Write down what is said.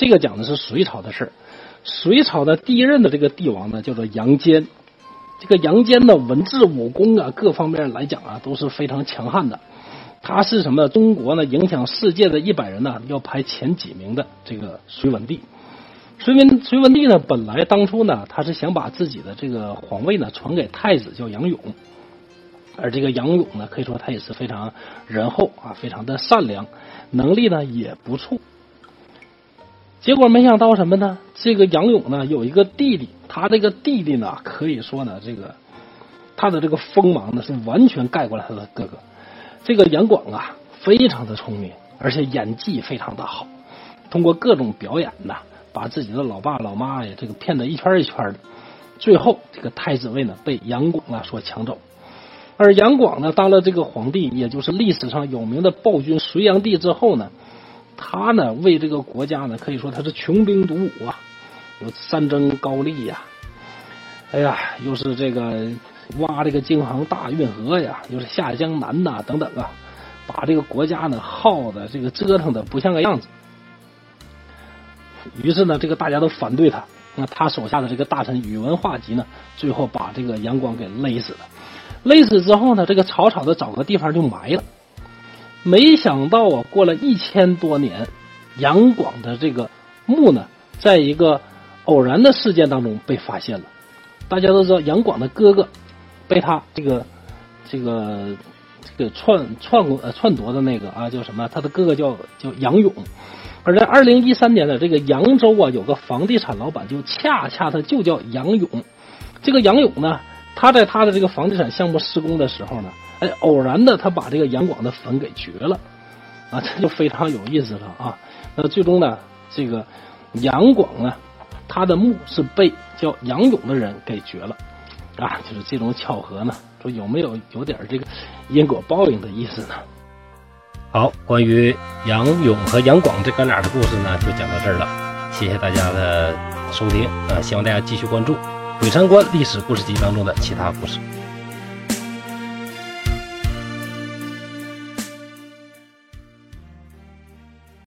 这个讲的是隋朝的事。隋朝的第一任的这个帝王呢，叫做杨坚。这个杨坚的文治武功啊，各方面来讲啊，都是非常强悍的。他是什么？中国呢，影响世界的一百人呢，要排前几名的这个隋文帝。隋文隋文帝呢，本来当初呢，他是想把自己的这个皇位呢传给太子，叫杨勇。而这个杨勇呢，可以说他也是非常仁厚啊，非常的善良，能力呢也不错。结果没想到什么呢？这个杨勇呢有一个弟弟，他这个弟弟呢可以说呢，这个他的这个锋芒呢是完全盖过了他的哥哥。这个杨广啊非常的聪明，而且演技非常的好，通过各种表演呢，把自己的老爸老妈呀这个骗得一圈一圈的。最后这个太子位呢被杨广啊所抢走，而杨广呢当了这个皇帝，也就是历史上有名的暴君隋炀帝之后呢。他呢，为这个国家呢，可以说他是穷兵黩武啊，有三征高丽呀，哎呀，又是这个挖这个京杭大运河呀，又是下江南呐，等等啊，把这个国家呢耗的这个折腾的不像个样子。于是呢，这个大家都反对他，那他手下的这个大臣宇文化及呢，最后把这个杨广给勒死了。勒死之后呢，这个草草的找个地方就埋了。没想到啊，过了一千多年，杨广的这个墓呢，在一个偶然的事件当中被发现了。大家都知道，杨广的哥哥被他这个这个这个篡篡呃篡夺的那个啊，叫什么？他的哥哥叫叫杨勇。而在二零一三年的这个扬州啊，有个房地产老板，就恰恰他就叫杨勇。这个杨勇呢，他在他的这个房地产项目施工的时候呢。哎，偶然的，他把这个杨广的坟给掘了，啊，这就非常有意思了啊。那最终呢，这个杨广呢，他的墓是被叫杨勇的人给掘了，啊，就是这种巧合呢，说有没有有点这个因果报应的意思呢？好，关于杨勇和杨广这哥俩的故事呢，就讲到这儿了。谢谢大家的收听啊，希望大家继续关注《鬼山关历史故事集》当中的其他故事。